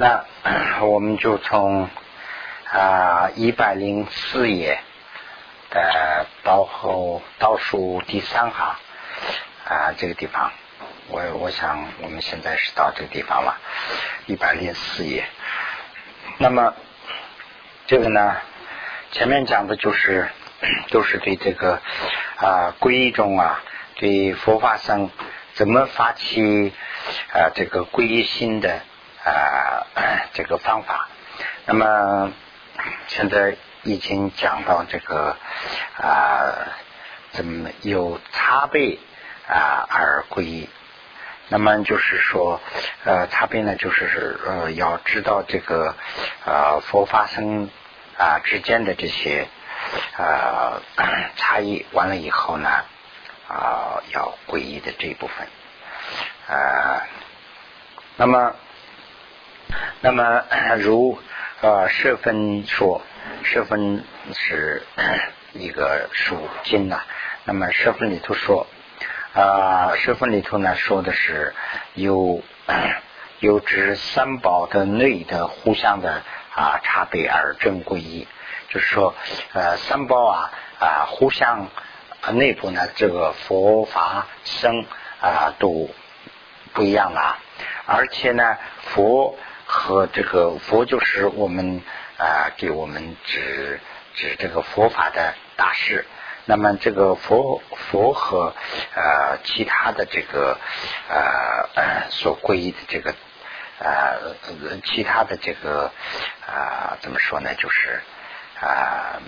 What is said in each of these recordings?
那 我们就从啊一百零四页的倒后倒数第三行啊这个地方，我我想我们现在是到这个地方了，一百零四页。那么这个呢，前面讲的就是 都是对这个啊皈依中啊，对佛法僧怎么发起啊这个皈依心的。啊，这个方法，那么现在已经讲到这个啊，怎么有差别啊而归依？那么就是说，呃，差别呢，就是呃，要知道这个呃佛法僧啊之间的这些呃差异，完了以后呢，啊，要皈依的这一部分，啊，那么。那么，如呃，舍分说，舍分是 一个属金呐。那么，舍分里头说，啊，舍分里头呢说的是有 有指三宝的内的互相的啊差别而正归一，就是说，呃，三宝啊啊互相内部呢这个佛法僧啊都不一样了，而且呢佛。和这个佛就是我们啊，给我们指指这个佛法的大师。那么这个佛佛和呃其他的这个呃所皈依的这个呃其他的这个啊怎么说呢？就是啊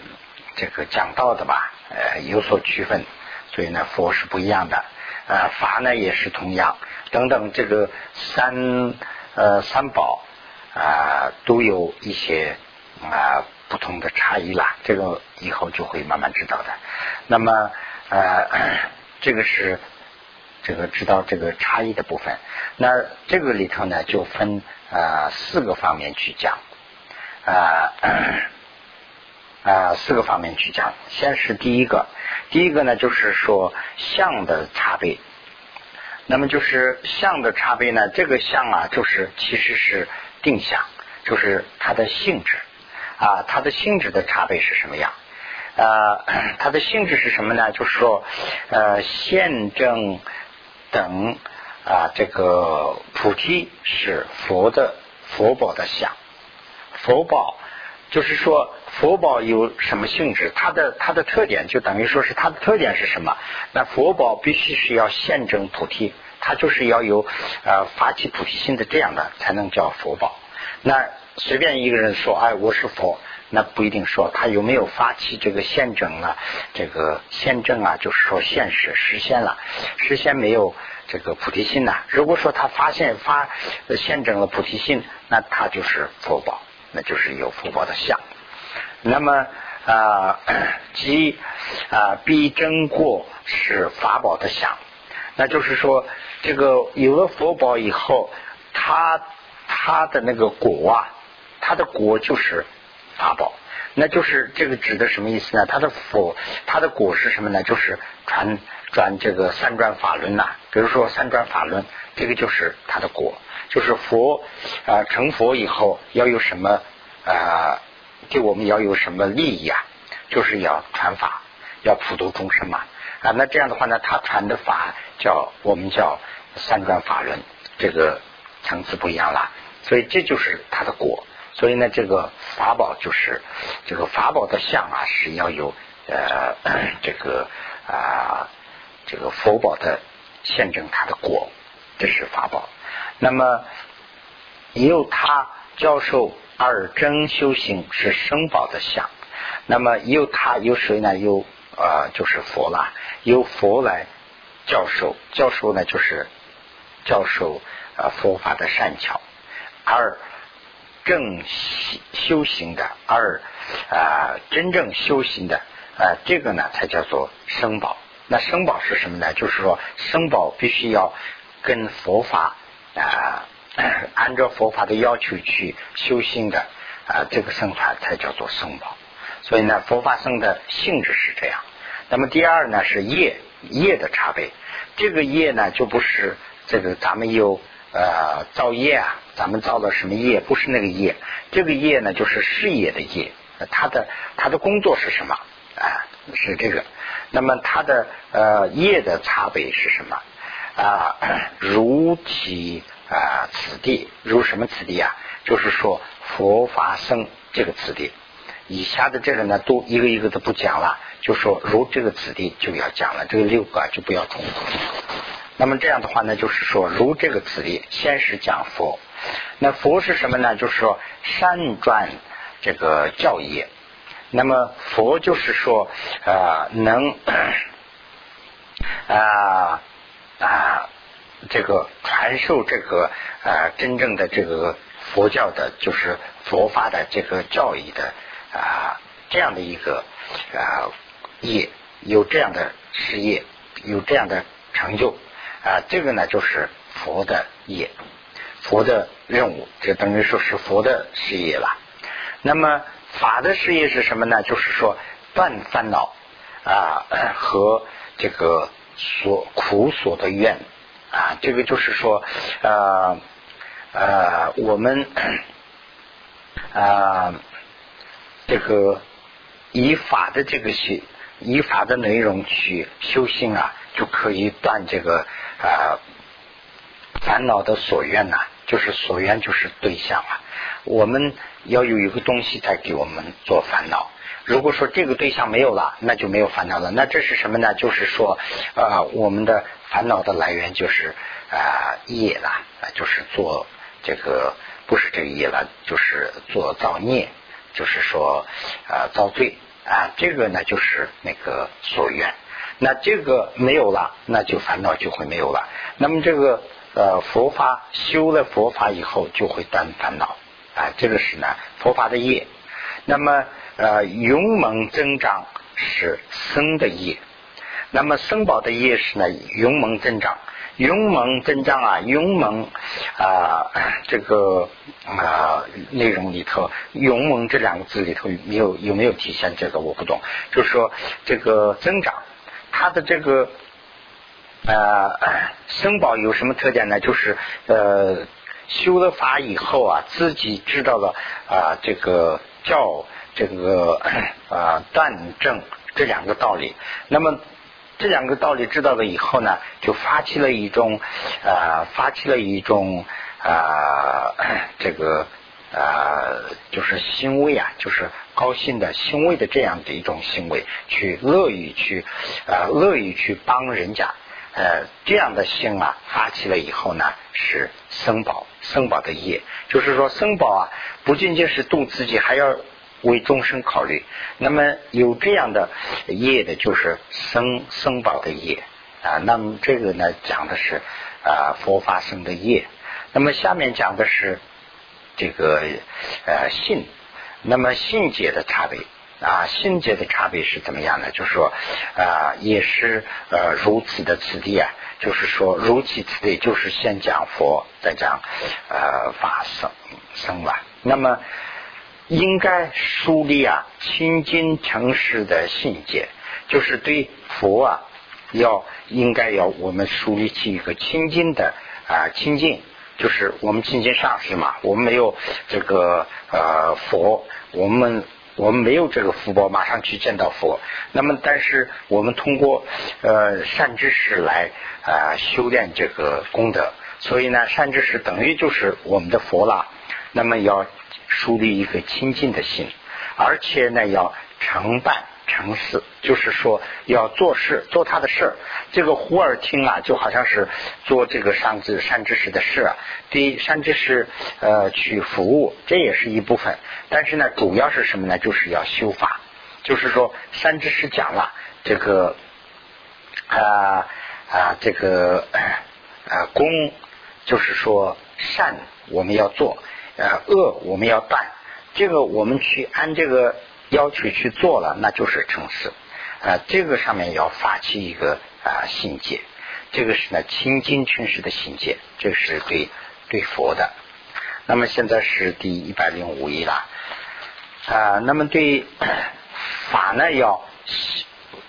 这个讲道的吧，呃有所区分。所以呢，佛是不一样的，呃法呢也是同样等等。这个三呃三宝。啊，都有一些啊不同的差异啦，这个以后就会慢慢知道的。那么呃，这个是这个知道这个差异的部分。那这个里头呢，就分啊四个方面去讲啊啊四个方面去讲。先是第一个，第一个呢就是说相的差别。那么就是相的差别呢，这个相啊，就是其实是。定向就是它的性质啊，它的性质的差别是什么样？呃，它的性质是什么呢？就是说，呃，现证等啊，这个菩提是佛的佛宝的相，佛宝就是说佛宝有什么性质？它的它的特点就等于说是它的特点是什么？那佛宝必须是要现证菩提。它就是要有呃发起菩提心的这样的才能叫佛宝。那随便一个人说哎我是佛，那不一定说他有没有发起这个现证啊，这个现证啊，就是说现实实现了，实现没有这个菩提心呐。如果说他发现发现证了菩提心，那他就是佛宝，那就是有佛宝的相。那么啊，即啊必真过是法宝的相。那就是说，这个有了佛宝以后，他他的那个果啊，他的果就是法宝。那就是这个指的什么意思呢？他的佛，他的果是什么呢？就是传转这个三转法轮呐。比如说三转法轮，这个就是他的果，就是佛啊成佛以后要有什么啊，对我们要有什么利益啊？就是要传法，要普度众生嘛。啊，那这样的话呢，他传的法叫我们叫三转法轮，这个层次不一样了，所以这就是他的果。所以呢，这个法宝就是这个法宝的相啊，是要有呃这个啊这个佛宝的现证它的果，这是法宝。那么也有他教授二真修行是生宝的相，那么也有他有谁呢？有。啊，就是佛啦，由佛来教授，教授呢就是教授啊佛法的善巧，而正修行的，而啊真正修行的啊这个呢才叫做生宝。那生宝是什么呢？就是说生宝必须要跟佛法啊按照佛法的要求去修行的啊这个僧团才叫做生宝。所以呢，佛法僧的性质是这样。那么第二呢是业业的差别。这个业呢就不是这个咱们有呃造业啊，咱们造的什么业？不是那个业，这个业呢就是事业的业，他的他的工作是什么？啊，是这个。那么他的呃业的差别是什么？啊，如其啊此地，如什么此地啊？就是说佛法僧这个此地。以下的这个呢，都一个一个都不讲了，就说如这个子弟就要讲了，这个六个就不要重复。那么这样的话呢，就是说如这个子弟，先是讲佛。那佛是什么呢？就是说善转这个教义。那么佛就是说啊，能啊啊这个传授这个啊真正的这个佛教的，就是佛法的这个教义的。啊，这样的一个啊业，有这样的事业，有这样的成就啊，这个呢就是佛的业，佛的任务，这等于说是佛的事业了。那么法的事业是什么呢？就是说断烦恼啊和这个所苦所的愿啊，这个就是说呃呃我们 啊。这个以法的这个修，以法的内容去修心啊，就可以断这个啊烦恼的所愿呐。就是所愿就是对象啊。我们要有一个东西在给我们做烦恼。如果说这个对象没有了，那就没有烦恼了。那这是什么呢？就是说啊，我们的烦恼的来源就是啊业了，就是做这个不是这个业了，就是做造孽。就是说，呃，遭罪啊，这个呢就是那个所愿。那这个没有了，那就烦恼就会没有了。那么这个呃佛法修了佛法以后，就会断烦恼啊。这个是呢佛法的业。那么呃勇猛增长是僧的业。那么僧宝的业是呢勇猛增长。勇猛增长啊，勇猛啊，这个啊内容里头，勇猛这两个字里头没有有没有体现这个我不懂。就是说这个增长，它的这个呃生宝有什么特点呢？就是呃修了法以后啊，自己知道了啊这个叫这个啊断正这两个道理，那么。这两个道理知道了以后呢，就发起了一种啊，发起了一种啊，这个啊，就是欣慰啊，就是高兴的欣慰的这样的一种行为，去乐于去啊，乐于去帮人家，呃，这样的心啊，发起了以后呢，是僧宝，僧宝的业，就是说僧宝啊，不仅仅是度自己，还要。为众生考虑，那么有这样的业的，就是僧僧宝的业啊。那么这个呢，讲的是啊佛法生的业。那么下面讲的是这个呃信，那么信解的差别啊，信解的差别是怎么样呢？就是说啊，也是呃如此的此地啊，就是说如其此地，就是先讲佛，再讲呃法僧僧吧。那么。应该树立啊清净诚实的信解，就是对佛啊要应该要我们树立起一个清净的啊清净，就是我们清净上师嘛，我们没有这个呃佛，我们我们没有这个福报马上去见到佛，那么但是我们通过呃善知识来啊修炼这个功德，所以呢善知识等于就是我们的佛了，那么要。树立一个清净的心，而且呢要承办成事，就是说要做事做他的事儿。这个忽而听啊，就好像是做这个善知善知识的事啊，对善知识呃去服务，这也是一部分。但是呢，主要是什么呢？就是要修法，就是说善知识讲了这个啊啊这个啊功，就是说善我们要做。呃，恶我们要断，这个我们去按这个要求去做了，那就是成事。啊，这个上面要发起一个啊信戒，这个是呢清净诚实的信戒，这是对对佛的。那么现在是第一百零五页了啊。那么对法呢，要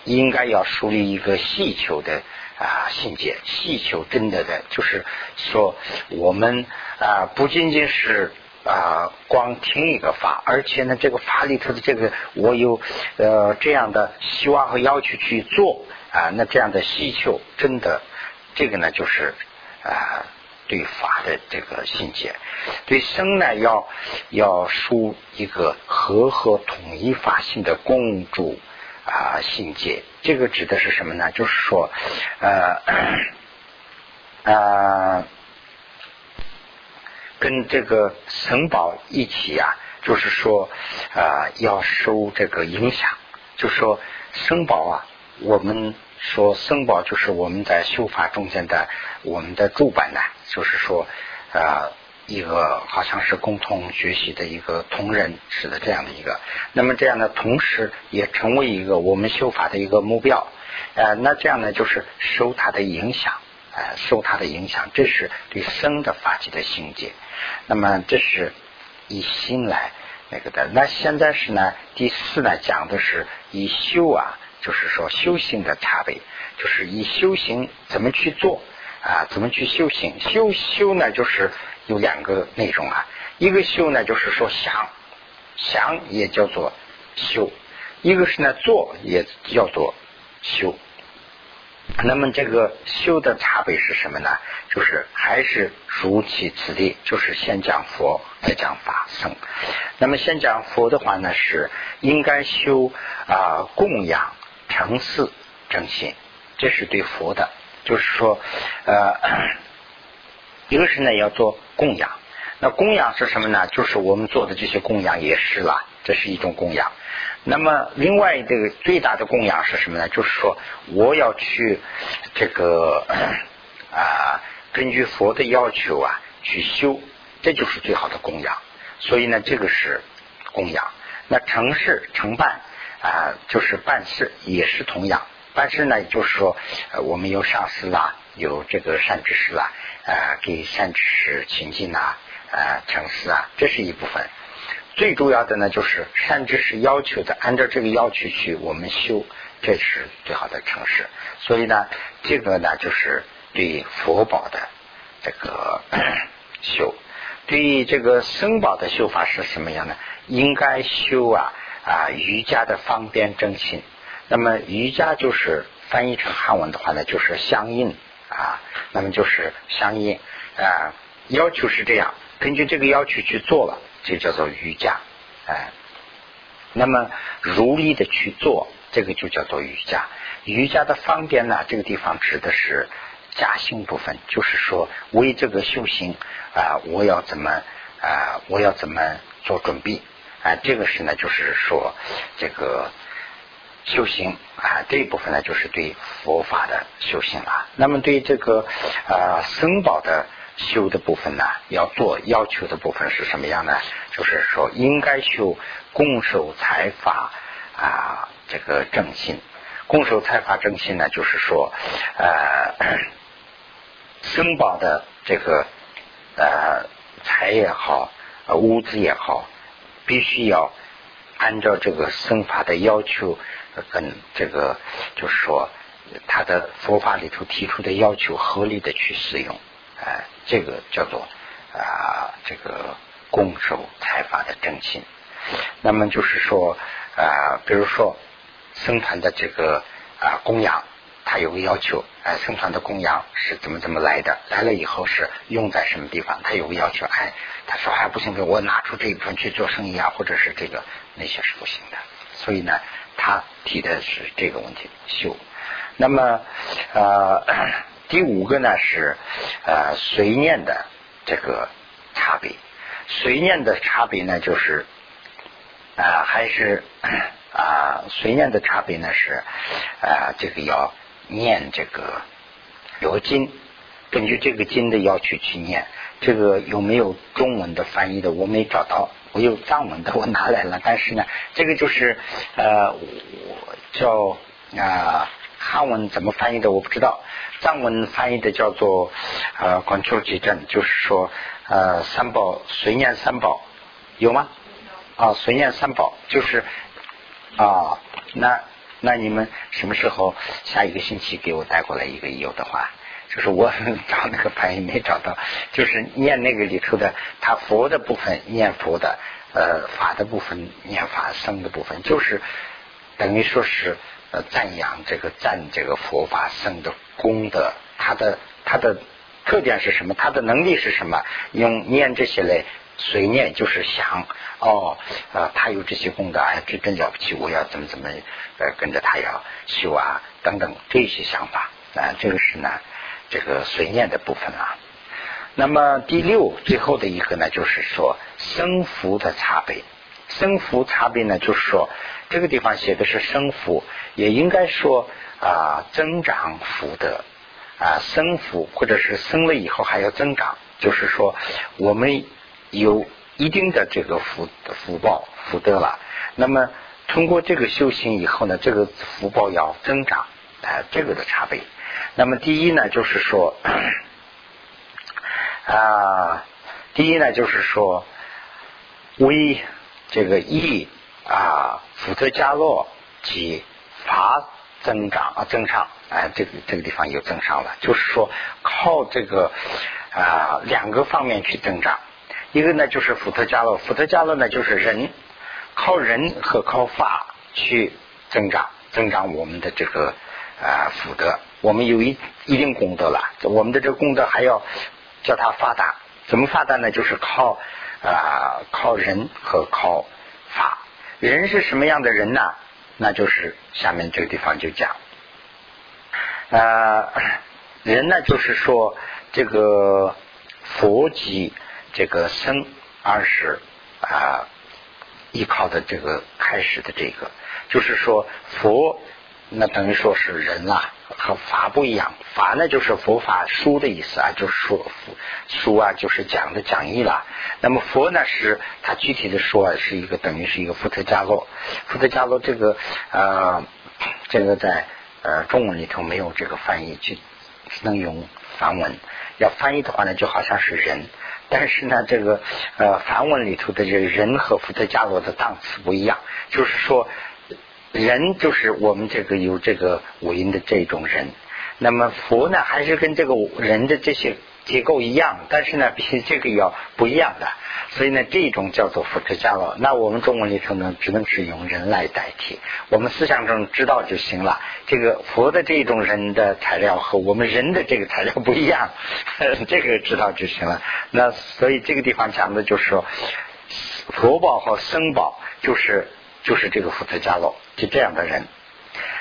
应该要树立一个细求的啊信解，细求真的的，就是说我们啊不仅仅是啊光听一个法，而且呢这个法里头的这个我有呃这样的希望和要求去做啊，那这样的细求真的这个呢就是啊。对法的这个信解，对生呢要要输一个和合统一法性的共主啊信解，这个指的是什么呢？就是说，呃呃，跟这个僧宝一起啊，就是说啊要受这个影响，就说生宝啊，我们说生宝就是我们在修法中间的我们的主板呢。就是说，呃，一个好像是共同学习的一个同仁似的这样的一个，那么这样呢，同时也成为一个我们修法的一个目标，呃，那这样呢，就是受他的影响，呃，受他的影响，这是对生的法纪的心结。那么这是以心来那个的。那现在是呢，第四呢，讲的是以修啊，就是说修行的差别，就是以修行怎么去做。啊，怎么去修行？修修呢，就是有两个内容啊。一个修呢，就是说想，想也叫做修；一个是呢做，也叫做修。那么这个修的差别是什么呢？就是还是如其此地，就是先讲佛，再讲法僧。那么先讲佛的话呢，是应该修啊供养、诚寺、正心，这是对佛的。就是说，呃，一个是呢要做供养，那供养是什么呢？就是我们做的这些供养也是了，这是一种供养。那么另外这个最大的供养是什么呢？就是说我要去这个啊，根据佛的要求啊去修，这就是最好的供养。所以呢，这个是供养。那成事成办啊，就是办事也是同样。但是呢，就是说，我们有上司啦，有这个善知识啦，呃，给善知识亲近呐，呃，诚实啊，这是一部分。最主要的呢，就是善知识要求的，按照这个要求去我们修，这是最好的诚实。所以呢，这个呢，就是对佛宝的这个 修，对于这个僧宝的修法是什么样呢？应该修啊啊瑜伽的方便正心。那么瑜伽就是翻译成汉文的话呢，就是相应啊。那么就是相应啊，要求是这样，根据这个要求去做了，就叫做瑜伽。哎，那么如意的去做，这个就叫做瑜伽。瑜伽的方便呢，这个地方指的是加行部分，就是说为这个修行啊，我要怎么啊，我要怎么做准备啊？这个是呢，就是说这个。修行啊，这一部分呢，就是对佛法的修行了。那么对这个啊僧宝的修的部分呢，要做要求的部分是什么样呢？就是说应该修共守财法啊，这个正心。共守财法正心呢，就是说呃僧宝的这个呃财也好，呃物资也好，必须要按照这个僧法的要求。跟这个就是说，他的佛法里头提出的要求合理的去使用，哎，这个叫做啊，这个供守财法的正心。那么就是说啊，比如说僧团的这个啊供养，他有个要求，哎，僧团的供养是怎么怎么来的？来了以后是用在什么地方？他有个要求，哎，他说还不行，我拿出这一部分去做生意啊，或者是这个那些是不行的。所以呢。他提的是这个问题修，那么呃第五个呢是呃随念的这个差别，随念的差别呢就是啊还是啊随念的差别呢是啊这个要念这个罗经，根据这个经的要求去念，这个有没有中文的翻译的？我没找到。我有藏文的，我拿来了，但是呢，这个就是呃，我叫啊汉文怎么翻译的？我不知道，藏文翻译的叫做呃观求矩阵，就是说呃三宝随念三宝。有吗？啊随念三宝就是啊那那你们什么时候下一个星期给我带过来一个有的话？就是我找那个翻译没找到，就是念那个里头的，他佛的部分念佛的，呃，法的部分念法，僧的部分，就是等于说是呃赞扬这个赞这个佛法僧的功德，他的他的特点是什么？他的能力是什么？用念这些来随念，就是想哦，呃，他有这些功德，哎，这真了不起，我要怎么怎么呃跟着他要修啊等等这些想法啊，这个是呢。这个随念的部分啊，那么第六最后的一个呢，就是说生福的差别。生福差别呢，就是说这个地方写的是生福，也应该说啊增长福德啊生福，或者是生了以后还要增长，就是说我们有一定的这个福福报福德了。那么通过这个修行以后呢，这个福报要增长啊，这个的差别。那么第一呢，就是说 啊，第一呢，就是说为这个义啊，福德加洛及法增长啊，增长啊，这个这个地方有增长了，就是说靠这个啊两个方面去增长，一个呢就是福德加洛，福德加洛呢就是人靠人和靠法去增长，增长我们的这个啊福德。我们有一一定功德了，我们的这个功德还要叫它发达，怎么发达呢？就是靠啊靠人和靠法。人是什么样的人呢？那就是下面这个地方就讲，啊人呢就是说这个佛及这个僧，而是啊依靠的这个开始的这个，就是说佛。那等于说是人啦，和法不一样。法呢就是佛法书的意思啊，就是说书啊，就是讲的讲义啦。那么佛呢是他具体的说是一个等于是一个福特加洛。福特加洛这个呃，这个在呃中文里头没有这个翻译，就只能用梵文。要翻译的话呢，就好像是人，但是呢，这个呃梵文里头的这个人和伏特加罗的档次不一样，就是说。人就是我们这个有这个五音的这种人，那么佛呢还是跟这个人的这些结构一样，但是呢 比这个要不一样的，所以呢这种叫做佛特伽罗。那我们中文里头呢只能是用人来代替，我们思想中知道就行了。这个佛的这种人的材料和我们人的这个材料不一样，这个知道就行了。那所以这个地方讲的就是说，佛宝和僧宝就是。就是这个福特加洛，就这样的人。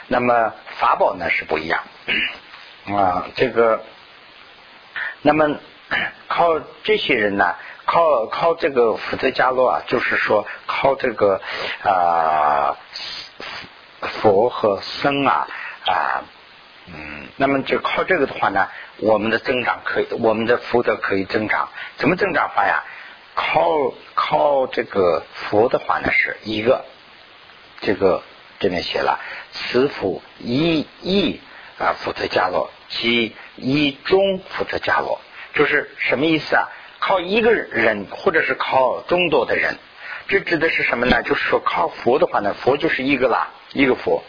那么法宝呢是不一样啊，这个，那么 靠这些人呢，靠靠这个福特加洛啊，就是说靠这个啊佛和僧啊啊嗯，那么就靠这个的话呢，我们的增长可以，我们的福德可以增长。怎么增长法呀？靠靠这个佛的话呢，是一个。这个这边写了，慈福一一啊，福特加罗即一中福特加罗，就是什么意思啊？靠一个人，或者是靠众多的人，这指的是什么呢？就是说靠佛的话呢，佛就是一个啦，一个佛，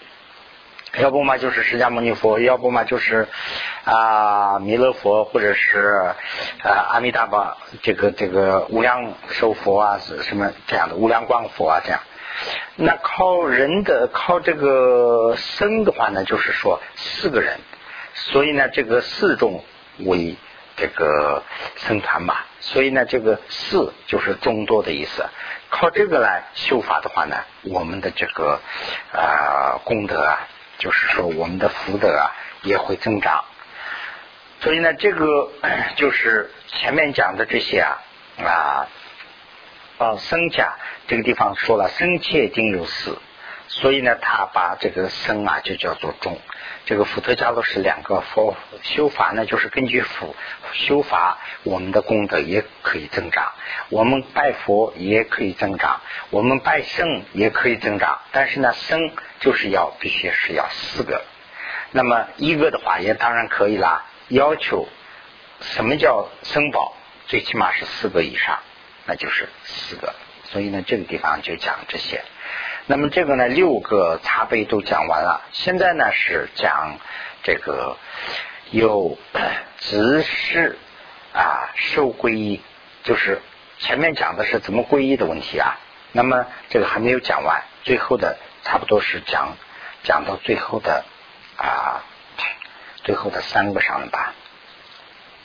要不嘛就是释迦牟尼佛，要不嘛就是啊弥勒佛，或者是啊阿弥达巴这个这个无量寿佛啊，什么这样的无量光佛啊这样。那靠人的靠这个僧的话呢，就是说四个人，所以呢，这个四众为这个僧团嘛，所以呢，这个四就是众多的意思。靠这个来修法的话呢，我们的这个啊功德啊，就是说我们的福德啊也会增长。所以呢，这个 就是前面讲的这些啊啊。啊，僧家这个地方说了，僧切定有四，所以呢，他把这个僧啊就叫做众。这个福特加罗是两个佛修法呢，就是根据佛修法，我们的功德也可以增长，我们拜佛也可以增长，我们拜圣也可以增长。但是呢，僧就是要必须是要四个，那么一个的话也当然可以啦。要求什么叫僧宝？最起码是四个以上。那就是四个，所以呢，这个地方就讲这些。那么这个呢，六个茶杯都讲完了。现在呢是讲这个有执事啊受皈依，就是前面讲的是怎么皈依的问题啊。那么这个还没有讲完，最后的差不多是讲讲到最后的啊最后的三个上了吧。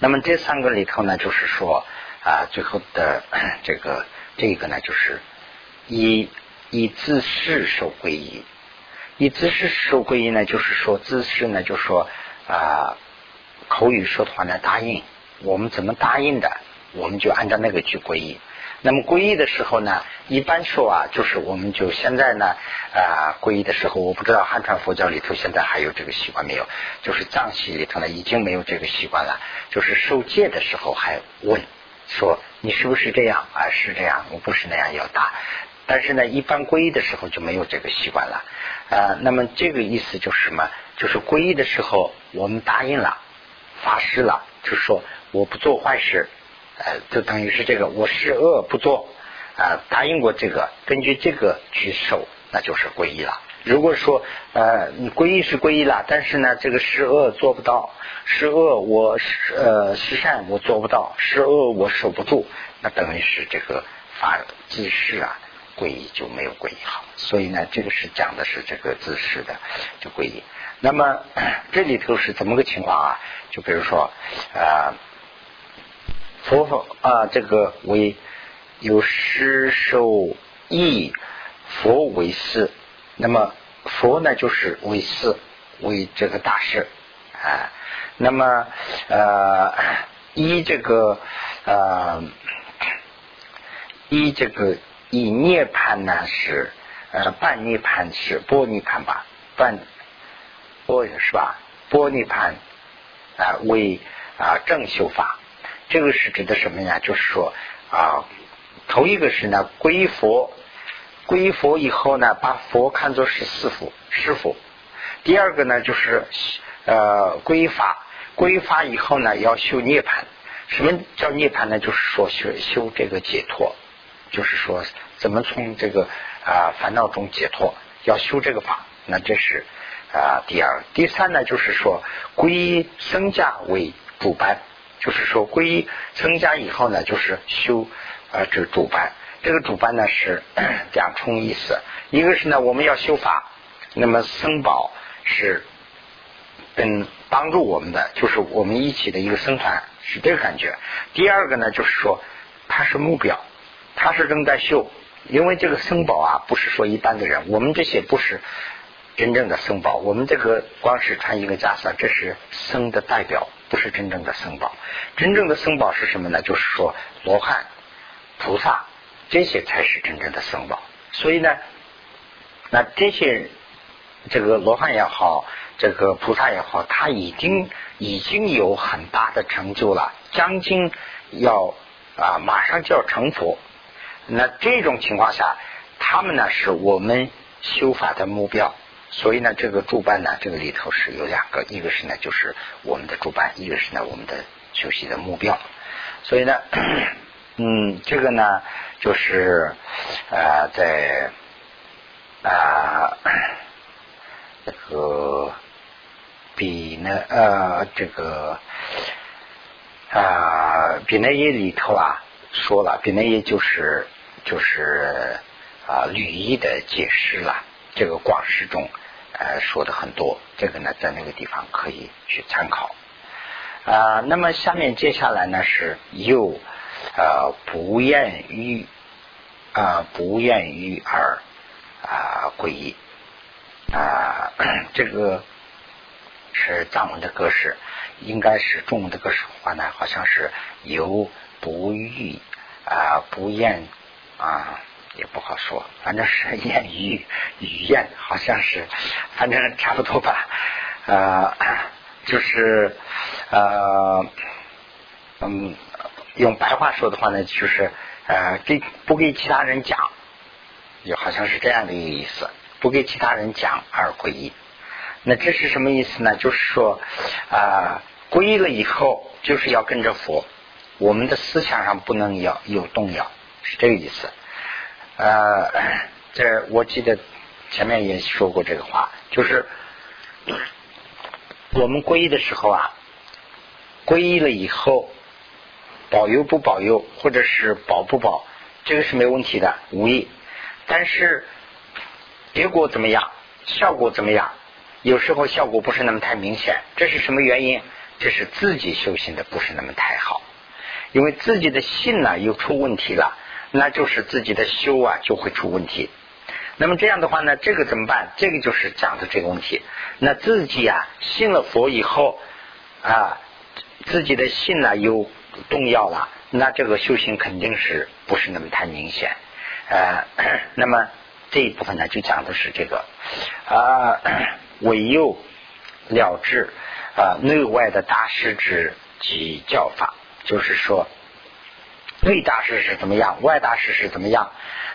那么这三个里头呢，就是说啊最后的这个这个呢，就是一。以自事受皈依，以自事受皈依呢，就是说自事呢，就说啊，口语说的话呢，答应我们怎么答应的，我们就按照那个去皈依。那么皈依的时候呢，一般说啊，就是我们就现在呢啊，皈依的时候，我不知道汉传佛教里头现在还有这个习惯没有？就是藏系里头呢，已经没有这个习惯了。就是受戒的时候还问说你是不是这样啊？是这样，我不是那样要答。但是呢，一般皈依的时候就没有这个习惯了，啊，那么这个意思就是什么？就是皈依的时候，我们答应了，发誓了，就是说我不做坏事，呃，就等于是这个我是恶不做，啊，答应过这个，根据这个去守，那就是皈依了。如果说呃，你皈依是皈依了，但是呢，这个是恶做不到，是恶我呃是善我做不到，是恶我守不住，那等于是这个法自誓啊。皈依就没有皈依好，所以呢，这个是讲的是这个姿势的就皈依。那么 这里头是怎么个情况啊？就比如说啊，佛佛啊，这个为有施受义，佛为师。那么佛呢，就是为师，为这个大师啊。那么呃，依这个呃，依这个。以涅盘呢是呃半涅盘是波涅盘吧。半波是吧？波涅盘啊为啊正修法，这个是指的什么呀？就是说啊头一个是呢归佛。归佛以后呢把佛看作是师傅师傅，第二个呢就是呃归法。归法以后呢要修涅盘，什么叫涅盘呢？就是说修修这个解脱。就是说，怎么从这个啊烦恼中解脱？要修这个法，那这是啊第二。第三呢，就是说皈依僧家为主班，就是说皈依僧家以后呢，就是修啊这主班。这个主班呢是 两重意思，一个是呢我们要修法，那么僧宝是跟帮助我们的，就是我们一起的一个僧团，是这个感觉。第二个呢，就是说它是目标。他是正在修，因为这个僧宝啊，不是说一般的人，我们这些不是真正的僧宝，我们这个光是穿一个袈裟，这是僧的代表，不是真正的僧宝。真正的僧宝是什么呢？就是说罗汉、菩萨这些才是真正的僧宝。所以呢，那这些这个罗汉也好，这个菩萨也好，他已经已经有很大的成就了，将近要啊，马上就要成佛。那这种情况下，他们呢是我们修法的目标，所以呢，这个主办呢，这个里头是有两个，一个是呢就是我们的主办，一个是呢我们的修习的目标。所以呢，嗯，这个呢就是啊，在啊这个比呢呃这个啊比那页里头啊说了，比那页就是。就是啊，吕一的解释了，这个广释中呃说的很多，这个呢在那个地方可以去参考啊。那么下面接下来呢是又呃不厌于啊不厌于而啊皈依啊，这个是藏文的格式，应该是中文的格式的话呢，好像是由不欲啊不厌。啊，也不好说，反正是 言语语言，好像是，反正差不多吧。呃，就是呃，嗯，用白话说的话呢，就是呃，给不给其他人讲，也好像是这样的一个意思，不给其他人讲而皈依。那这是什么意思呢？就是说啊，皈依了以后，就是要跟着佛，我们的思想上不能要有动摇。是这个意思，呃，这我记得前面也说过这个话，就是我们皈依的时候啊，皈依了以后，保佑不保佑，或者是保不保，这个是没问题的，无益。但是结果怎么样，效果怎么样？有时候效果不是那么太明显，这是什么原因？这是自己修行的不是那么太好，因为自己的信呢又出问题了，那就是自己的修啊就会出问题。那么这样的话呢，这个怎么办？这个就是讲的这个问题。那自己啊信了佛以后啊，自己的信呢又动摇了，那这个修行肯定是不是那么太明显。呃，那么这一部分呢就讲的是这个啊，唯有了知。啊，内外的大师之及教法，就是说，内大师是怎么样，外大师是怎么样，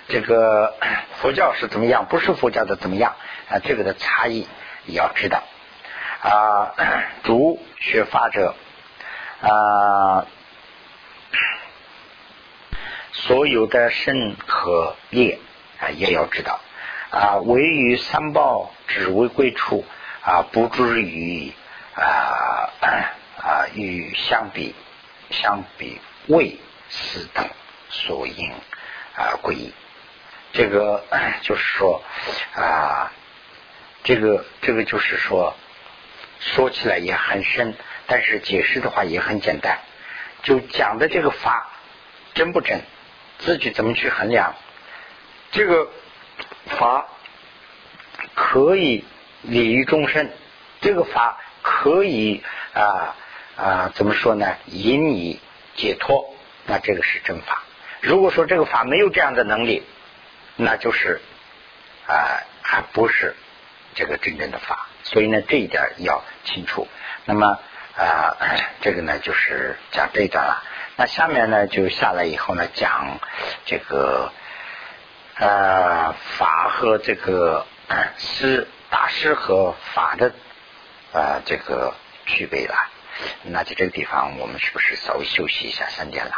这个 佛教是怎么样，不是佛教的怎么样啊？这个的差异也要知道啊。主学法者啊，所有的身和业啊也要知道啊。唯于三宝只为贵处啊，不至于。啊 啊，与相比相比为此等所应啊归，这个就是说啊，这个这个就是说说起来也很深，但是解释的话也很简单，就讲的这个法真不真，自己怎么去衡量？这个法可以利于众生，这个法。可以啊啊，怎么说呢？引你解脱，那这个是正法。如果说这个法没有这样的能力，那就是啊，还不是这个真正的法。所以呢，这一点要清楚。那么啊，这个呢就是讲这一段了。那下面呢就下来以后呢讲这个呃法和这个师大师和法的。啊，这个具备了，那在这个地方，我们是不是稍微休息一下三点了？